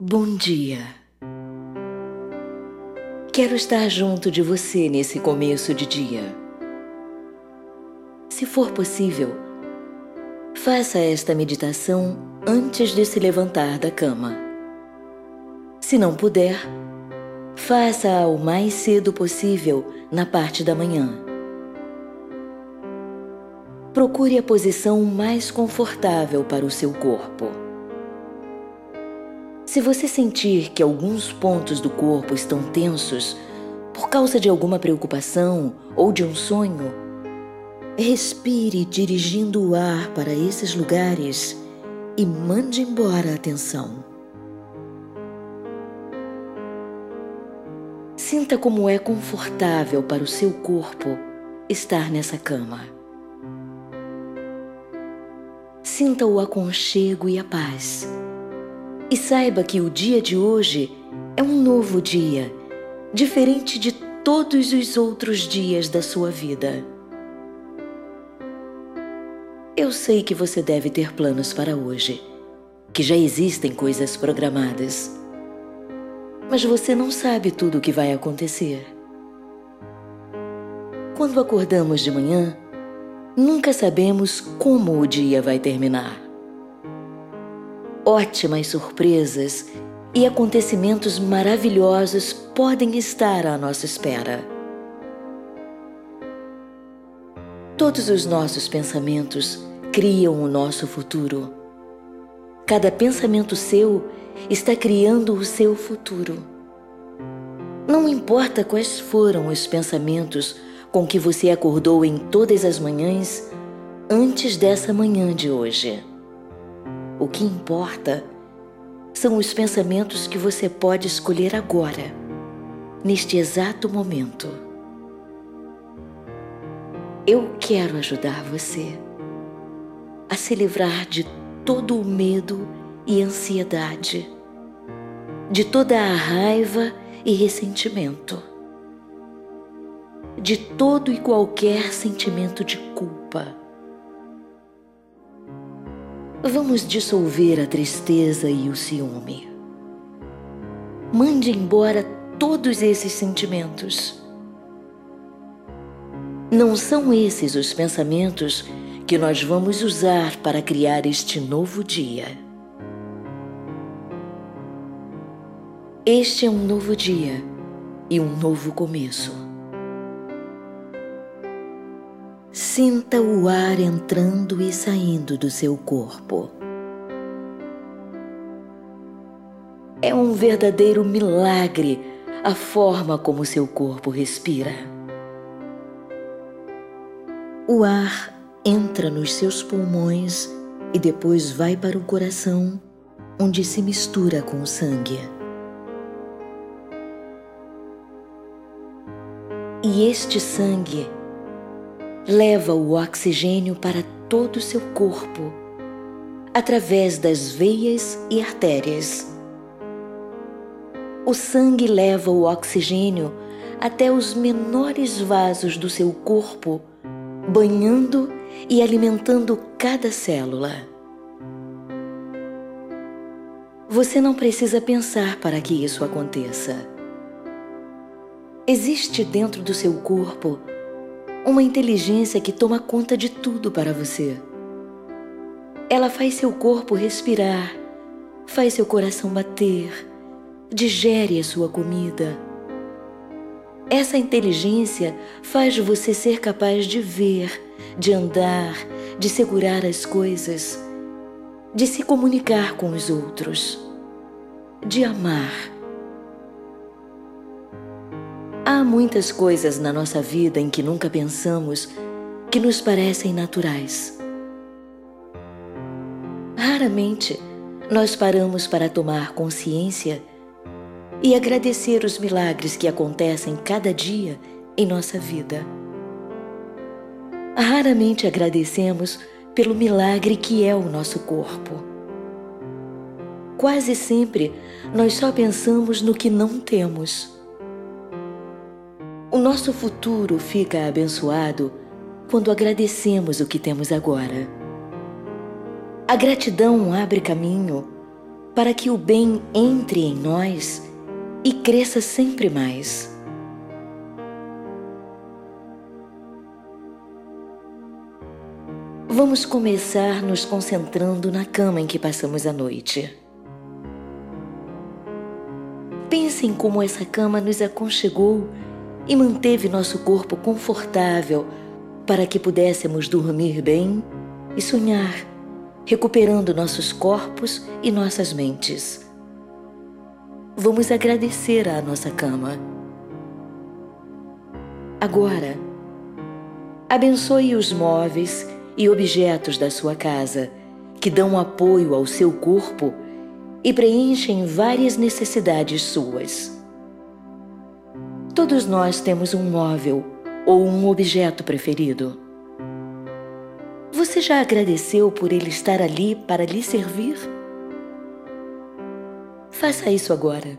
Bom dia. Quero estar junto de você nesse começo de dia. Se for possível, faça esta meditação antes de se levantar da cama. Se não puder, faça-a o mais cedo possível na parte da manhã. Procure a posição mais confortável para o seu corpo. Se você sentir que alguns pontos do corpo estão tensos por causa de alguma preocupação ou de um sonho, respire dirigindo o ar para esses lugares e mande embora a tensão. Sinta como é confortável para o seu corpo estar nessa cama. Sinta o aconchego e a paz e saiba que o dia de hoje é um novo dia, diferente de todos os outros dias da sua vida. Eu sei que você deve ter planos para hoje, que já existem coisas programadas. Mas você não sabe tudo o que vai acontecer. Quando acordamos de manhã, nunca sabemos como o dia vai terminar ótimas surpresas e acontecimentos maravilhosos podem estar à nossa espera. Todos os nossos pensamentos criam o nosso futuro. Cada pensamento seu está criando o seu futuro. Não importa quais foram os pensamentos com que você acordou em todas as manhãs antes dessa manhã de hoje. O que importa são os pensamentos que você pode escolher agora, neste exato momento. Eu quero ajudar você a se livrar de todo o medo e ansiedade, de toda a raiva e ressentimento, de todo e qualquer sentimento de culpa Vamos dissolver a tristeza e o ciúme. Mande embora todos esses sentimentos. Não são esses os pensamentos que nós vamos usar para criar este novo dia. Este é um novo dia e um novo começo. Sinta o ar entrando e saindo do seu corpo. É um verdadeiro milagre a forma como seu corpo respira. O ar entra nos seus pulmões e depois vai para o coração, onde se mistura com o sangue. E este sangue leva o oxigênio para todo o seu corpo, através das veias e artérias. O sangue leva o oxigênio até os menores vasos do seu corpo, banhando e alimentando cada célula. Você não precisa pensar para que isso aconteça. Existe dentro do seu corpo uma inteligência que toma conta de tudo para você. Ela faz seu corpo respirar, faz seu coração bater, digere a sua comida. Essa inteligência faz você ser capaz de ver, de andar, de segurar as coisas, de se comunicar com os outros, de amar Há muitas coisas na nossa vida em que nunca pensamos que nos parecem naturais. Raramente nós paramos para tomar consciência e agradecer os milagres que acontecem cada dia em nossa vida. Raramente agradecemos pelo milagre que é o nosso corpo. Quase sempre nós só pensamos no que não temos o nosso futuro fica abençoado quando agradecemos o que temos agora. A gratidão abre caminho para que o bem entre em nós e cresça sempre mais. Vamos começar nos concentrando na cama em que passamos a noite. Pense em como essa cama nos aconchegou e manteve nosso corpo confortável para que pudéssemos dormir bem e sonhar, recuperando nossos corpos e nossas mentes. Vamos agradecer à nossa cama. Agora, abençoe os móveis e objetos da sua casa que dão apoio ao seu corpo e preenchem várias necessidades suas. Todos nós temos um móvel ou um objeto preferido. Você já agradeceu por ele estar ali para lhe servir? Faça isso agora.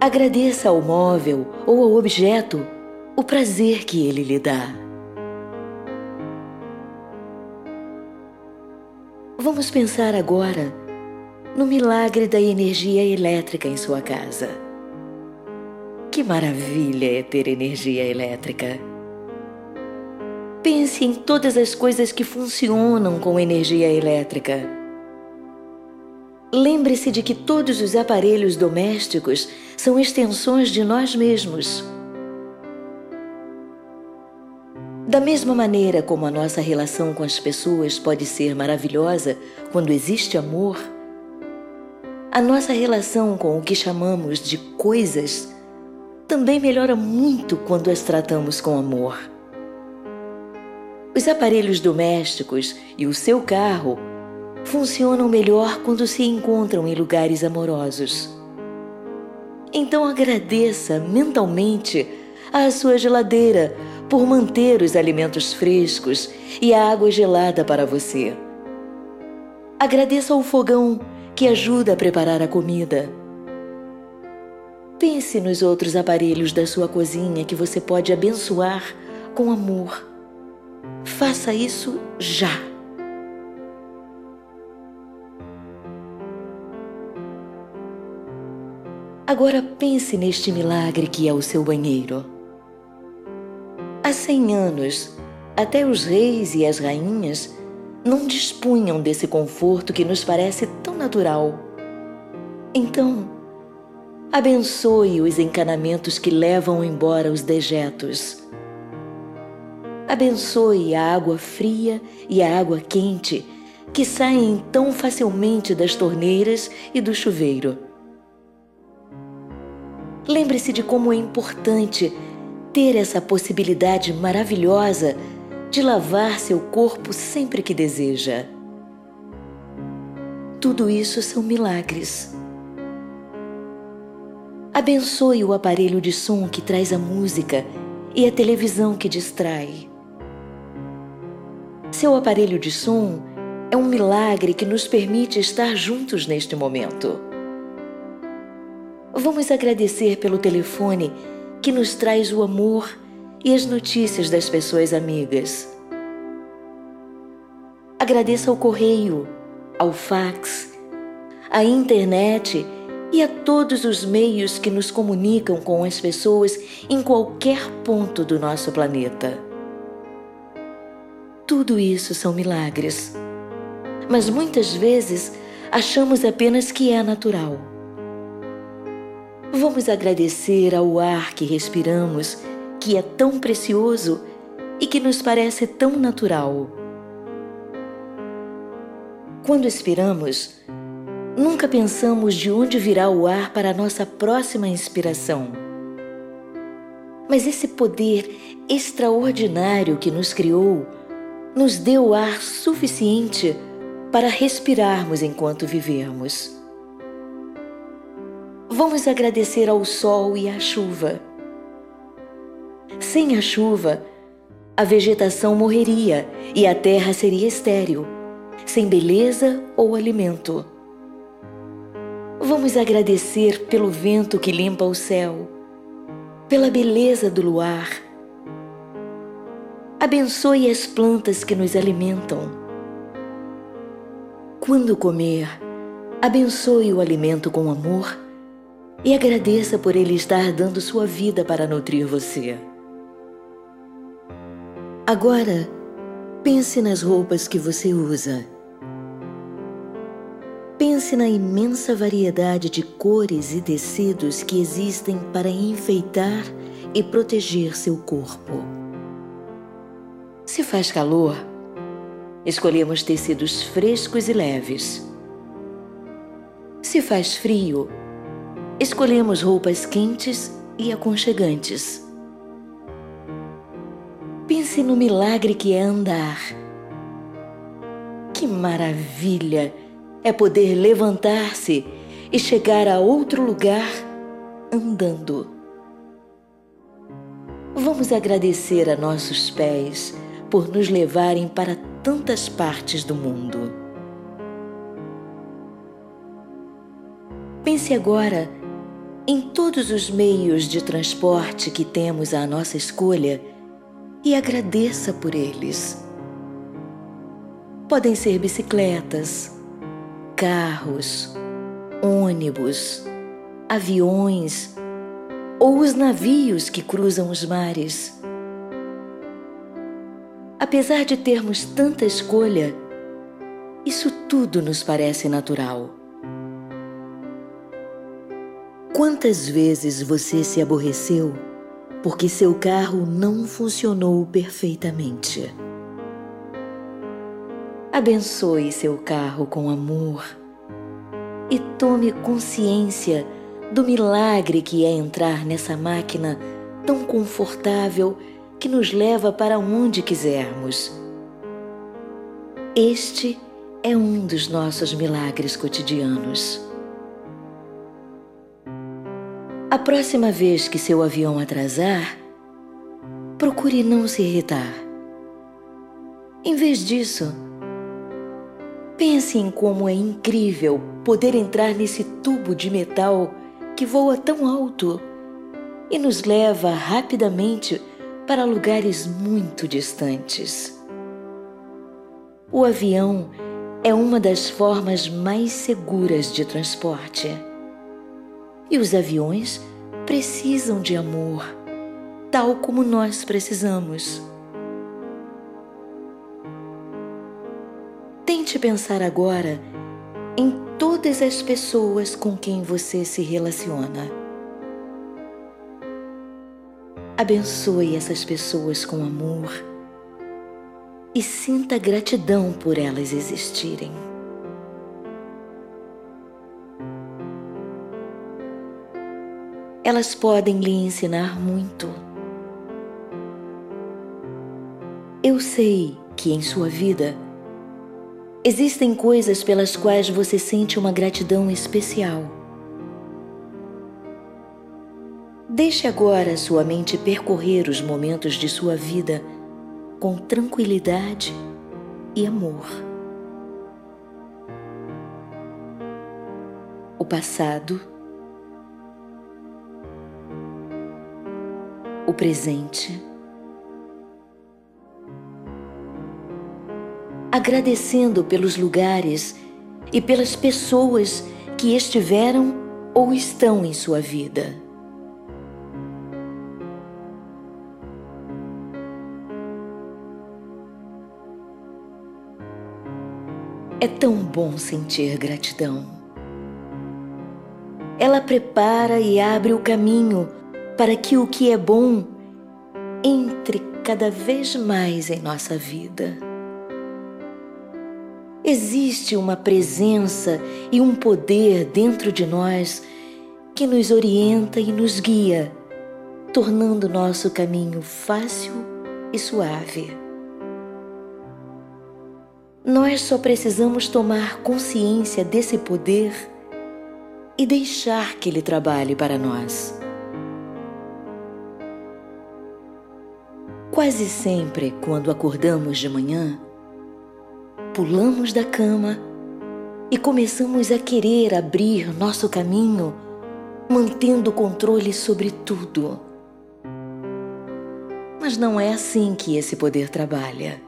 Agradeça ao móvel ou ao objeto o prazer que ele lhe dá. Vamos pensar agora no milagre da energia elétrica em sua casa. Que maravilha é ter energia elétrica! Pense em todas as coisas que funcionam com energia elétrica. Lembre-se de que todos os aparelhos domésticos são extensões de nós mesmos. Da mesma maneira como a nossa relação com as pessoas pode ser maravilhosa quando existe amor, a nossa relação com o que chamamos de coisas também melhora muito quando as tratamos com amor. Os aparelhos domésticos e o seu carro funcionam melhor quando se encontram em lugares amorosos. Então agradeça mentalmente à sua geladeira por manter os alimentos frescos e a água gelada para você. Agradeça ao fogão que ajuda a preparar a comida Pense nos outros aparelhos da sua cozinha que você pode abençoar com amor. Faça isso já. Agora pense neste milagre que é o seu banheiro. Há cem anos, até os reis e as rainhas não dispunham desse conforto que nos parece tão natural. Então, Abençoe os encanamentos que levam embora os dejetos. Abençoe a água fria e a água quente que saem tão facilmente das torneiras e do chuveiro. Lembre-se de como é importante ter essa possibilidade maravilhosa de lavar seu corpo sempre que deseja. Tudo isso são milagres. Abençoe o aparelho de som que traz a música e a televisão que distrai. Seu aparelho de som é um milagre que nos permite estar juntos neste momento. Vamos agradecer pelo telefone que nos traz o amor e as notícias das pessoas amigas. Agradeça ao correio, ao fax, à internet e a todos os meios que nos comunicam com as pessoas em qualquer ponto do nosso planeta. Tudo isso são milagres, mas muitas vezes achamos apenas que é natural. Vamos agradecer ao ar que respiramos, que é tão precioso e que nos parece tão natural. Quando expiramos, Nunca pensamos de onde virá o ar para a nossa próxima inspiração. Mas esse poder extraordinário que nos criou nos deu ar suficiente para respirarmos enquanto vivermos. Vamos agradecer ao sol e à chuva. Sem a chuva, a vegetação morreria e a terra seria estéril, sem beleza ou alimento. Vamos agradecer pelo vento que limpa o céu, pela beleza do luar. Abençoe as plantas que nos alimentam. Quando comer, Abençoe o alimento com amor e agradeça por ele estar dando sua vida para nutrir você. Agora, pense nas roupas que você usa. Pense na imensa variedade de cores e tecidos que existem para enfeitar e proteger seu corpo. Se faz calor, escolhemos tecidos frescos e leves. Se faz frio, escolhemos roupas quentes e aconchegantes. Pense no milagre que é andar. Que maravilha é poder levantar-se e chegar a outro lugar andando. Vamos agradecer a nossos pés por nos levarem para tantas partes do mundo. Pense agora em todos os meios de transporte que temos à nossa escolha e agradeça por eles. Podem ser bicicletas, carros, ônibus, aviões ou os navios que cruzam os mares. Apesar de termos tanta escolha, isso tudo nos parece natural. Quantas vezes você se aborreceu porque seu carro não funcionou perfeitamente. Abençoe seu carro com amor e tome consciência do milagre que é entrar nessa máquina tão confortável que nos leva para onde quisermos. Este é um dos nossos milagres cotidianos. A próxima vez que seu avião atrasar, procure não se irritar. Em vez disso, pense em como é incrível poder entrar nesse tubo de metal que voa tão alto e nos leva rapidamente para lugares muito distantes. O avião é uma das formas mais seguras de transporte e os aviões precisam de amor, tal como nós precisamos. Tente pensar agora em todas as pessoas com quem você se relaciona. Abençoe essas pessoas com amor e sinta gratidão por elas existirem. elas podem lhe ensinar muito. Eu sei que em sua vida existem coisas pelas quais você sente uma gratidão especial. Deixe agora sua mente percorrer os momentos de sua vida com tranquilidade e amor. O passado o presente. Agradecendo pelos lugares e pelas pessoas que estiveram ou estão em sua vida. É tão bom sentir gratidão. Ela prepara e abre o caminho para que o que é bom entre cada vez mais em nossa vida. Existe uma presença e um poder dentro de nós que nos orienta e nos guia, tornando nosso caminho fácil e suave. Nós só precisamos tomar consciência desse poder e deixar que ele trabalhe para nós. Quase sempre, quando acordamos de manhã, pulamos da cama e começamos a querer abrir nosso caminho, mantendo o controle sobre tudo. Mas não é assim que esse poder trabalha.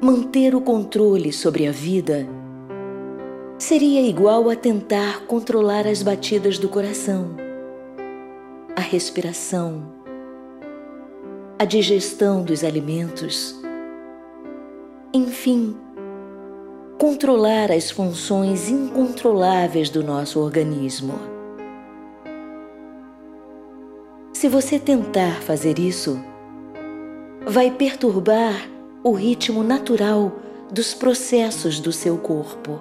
Manter o controle sobre a vida seria igual a tentar controlar as batidas do coração, a respiração, a digestão dos alimentos, enfim, controlar as funções incontroláveis do nosso organismo. Se você tentar fazer isso, vai perturbar o ritmo natural dos processos do seu corpo.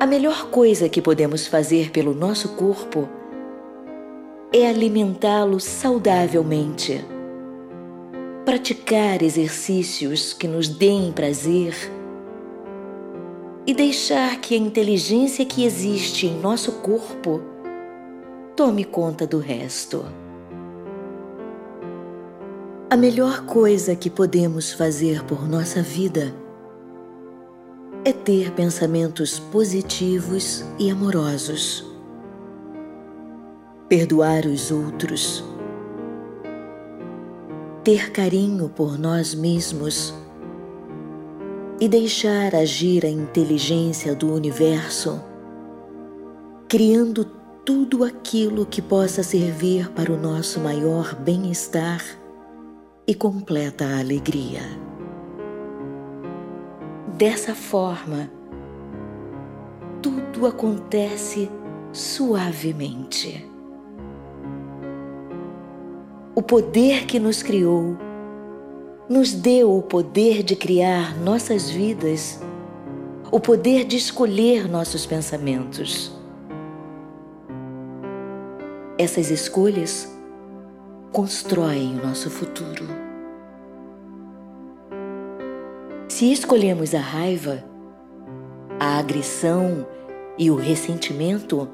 A melhor coisa que podemos fazer pelo nosso corpo é alimentá-lo saudavelmente. Praticar exercícios que nos deem prazer e deixar que a inteligência que existe em nosso corpo tome conta do resto. A melhor coisa que podemos fazer por nossa vida é ter pensamentos positivos e amorosos, perdoar os outros, ter carinho por nós mesmos e deixar agir a inteligência do universo, criando tudo aquilo que possa servir para o nosso maior bem-estar e completa alegria. Dessa forma, tudo acontece suavemente. O poder que nos criou nos deu o poder de criar nossas vidas, o poder de escolher nossos pensamentos. Essas escolhas constroem o nosso futuro. Se escolhemos a raiva, a agressão e o ressentimento,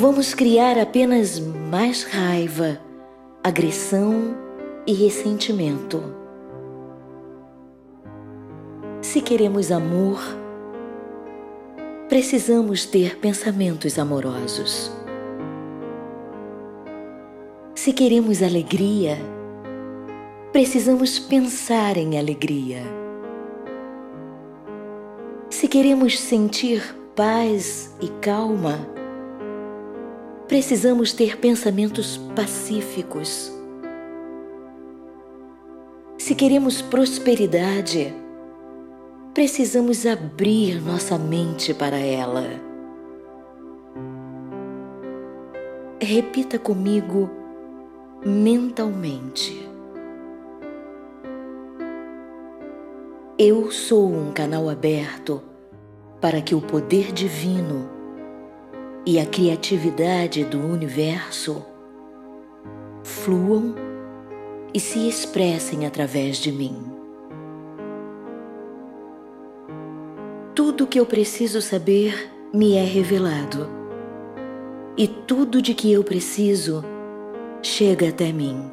vamos criar apenas mais raiva, agressão e ressentimento. Se queremos amor, precisamos ter pensamentos amorosos. Se queremos alegria, precisamos pensar em alegria. Se queremos sentir paz e calma, precisamos ter pensamentos pacíficos. Se queremos prosperidade, precisamos abrir nossa mente para ela. Repita comigo mentalmente. Eu sou um canal aberto para que o poder divino e a criatividade do universo fluam e se expressem através de mim. Tudo que eu preciso saber me é revelado, e tudo de que eu preciso chega até mim.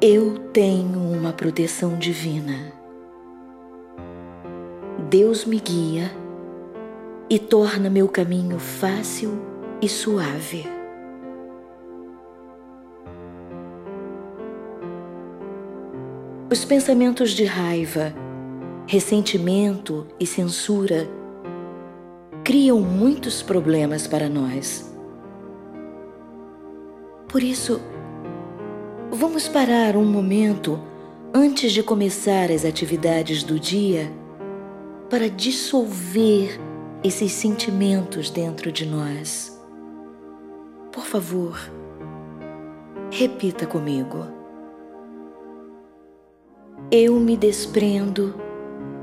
Eu tenho uma proteção divina. Deus me guia e torna meu caminho fácil e suave. Os pensamentos de raiva, ressentimento e censura criam muitos problemas para nós. Por isso, Vamos parar um momento antes de começar as atividades do dia para dissolver esses sentimentos dentro de nós. Por favor, repita comigo. Eu me desprendo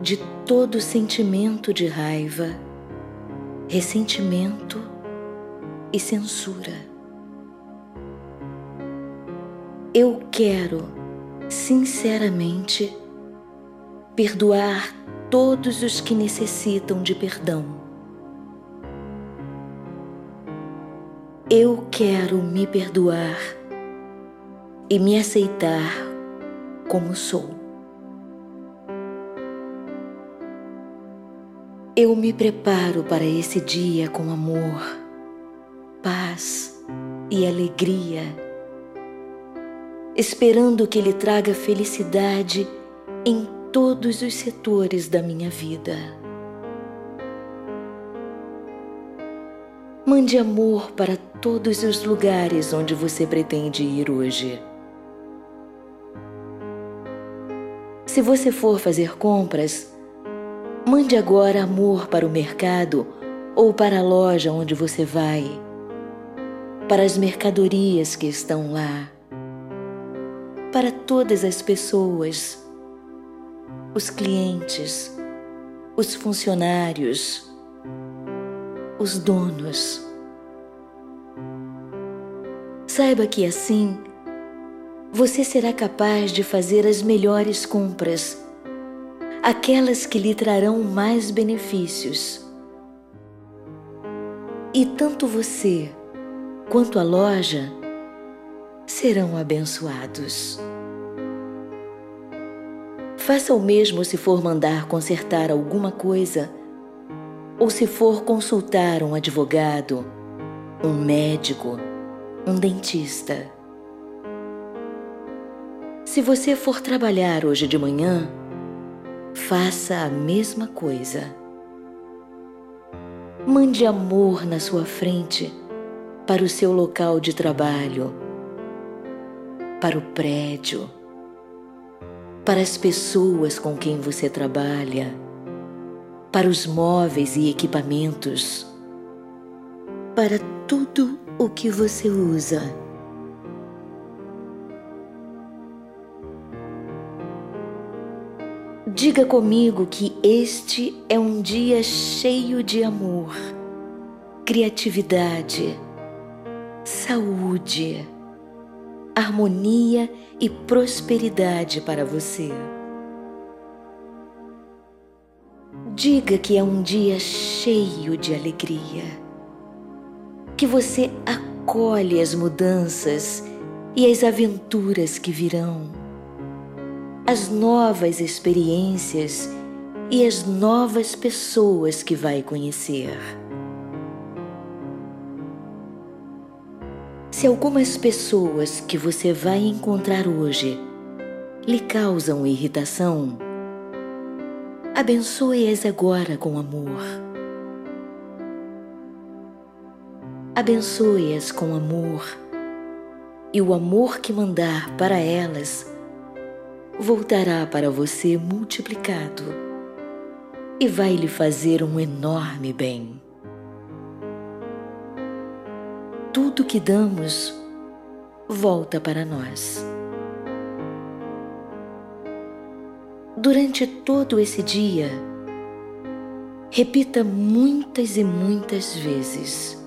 de todo sentimento de raiva, ressentimento e censura. Eu quero, sinceramente, perdoar todos os que necessitam de perdão. Eu quero me perdoar e me aceitar como sou. Eu me preparo para esse dia com amor, paz e alegria esperando que Ele traga felicidade em todos os setores da minha vida. Mande amor para todos os lugares onde você pretende ir hoje. Se você for fazer compras, mande agora amor para o mercado ou para a loja onde você vai, para as mercadorias que estão lá, para todas as pessoas, os clientes, os funcionários, os donos. Saiba que assim você será capaz de fazer as melhores compras, aquelas que lhe trarão mais benefícios. E tanto você quanto a loja serão abençoados. Faça o mesmo se for mandar consertar alguma coisa ou se for consultar um advogado, um médico, um dentista. Se você for trabalhar hoje de manhã, faça a mesma coisa. Mande amor na sua frente para o seu local de trabalho, para o prédio, para as pessoas com quem você trabalha para os móveis e equipamentos, para tudo o que você usa. Diga comigo que este é um dia cheio de amor, criatividade, saúde, harmonia e prosperidade para você. Diga que é um dia cheio de alegria, que você acolhe as mudanças e as aventuras que virão, as novas experiências e as novas pessoas que vai conhecer. Se algumas pessoas que você vai encontrar hoje lhe causam irritação, Abençoe-as agora com amor. Abençoe-as com amor, e o amor que mandar para elas voltará para você multiplicado e vai lhe fazer um enorme bem. Tudo que damos volta para nós. Durante todo esse dia, repita muitas e muitas vezes: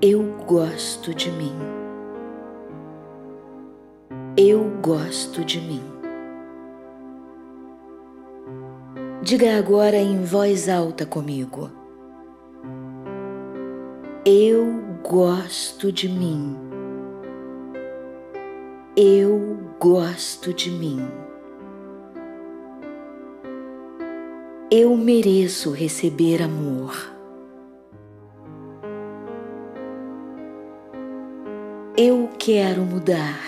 Eu gosto de mim. Eu gosto de mim. Diga agora em voz alta comigo. Eu gosto de mim. Eu gosto de mim. Eu mereço receber amor. Eu quero mudar.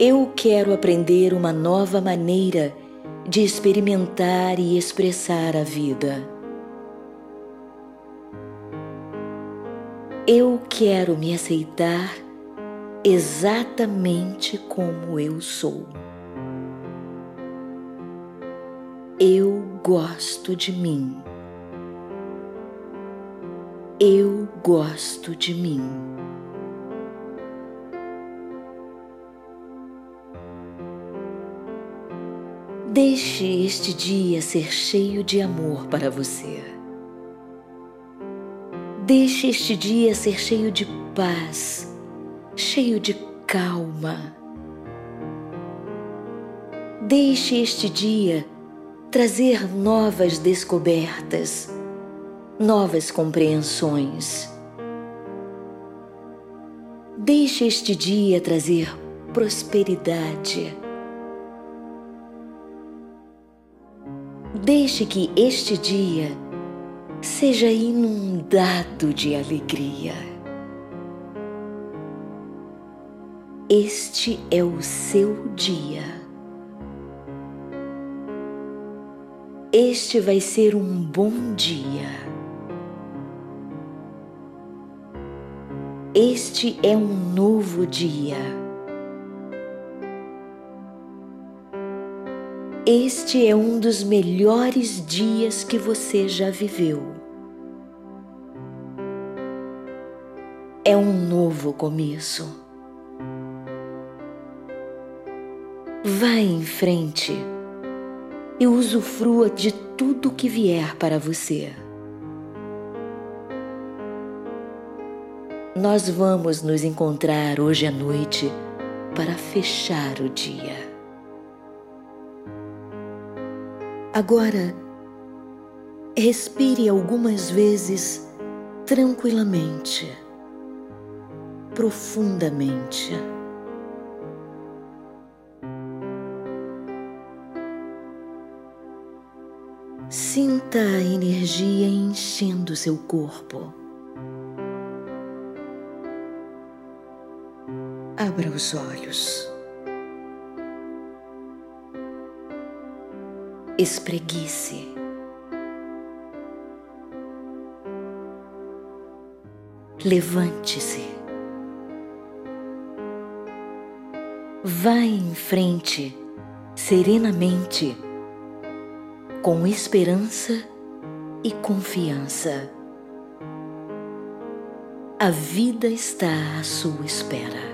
Eu quero aprender uma nova maneira de experimentar e expressar a vida. Eu quero me aceitar exatamente como eu sou. Eu gosto de mim. Eu gosto de mim. Deixe este dia ser cheio de amor para você. Deixe este dia ser cheio de paz cheio de calma. Deixe este dia trazer novas descobertas, novas compreensões. Deixe este dia trazer prosperidade. Deixe que este dia seja inundado de alegria. Este é o seu dia. Este vai ser um bom dia. Este é um novo dia. Este é um dos melhores dias que você já viveu. É um novo começo. Vá em frente e usufrua de tudo que vier para você. Nós vamos nos encontrar hoje à noite para fechar o dia. Agora, respire algumas vezes tranquilamente, profundamente. Sinta a energia enchendo seu corpo. Abra os olhos. Espreguice. Levante-se. Vá em frente, serenamente com esperança e confiança. A vida está à sua espera.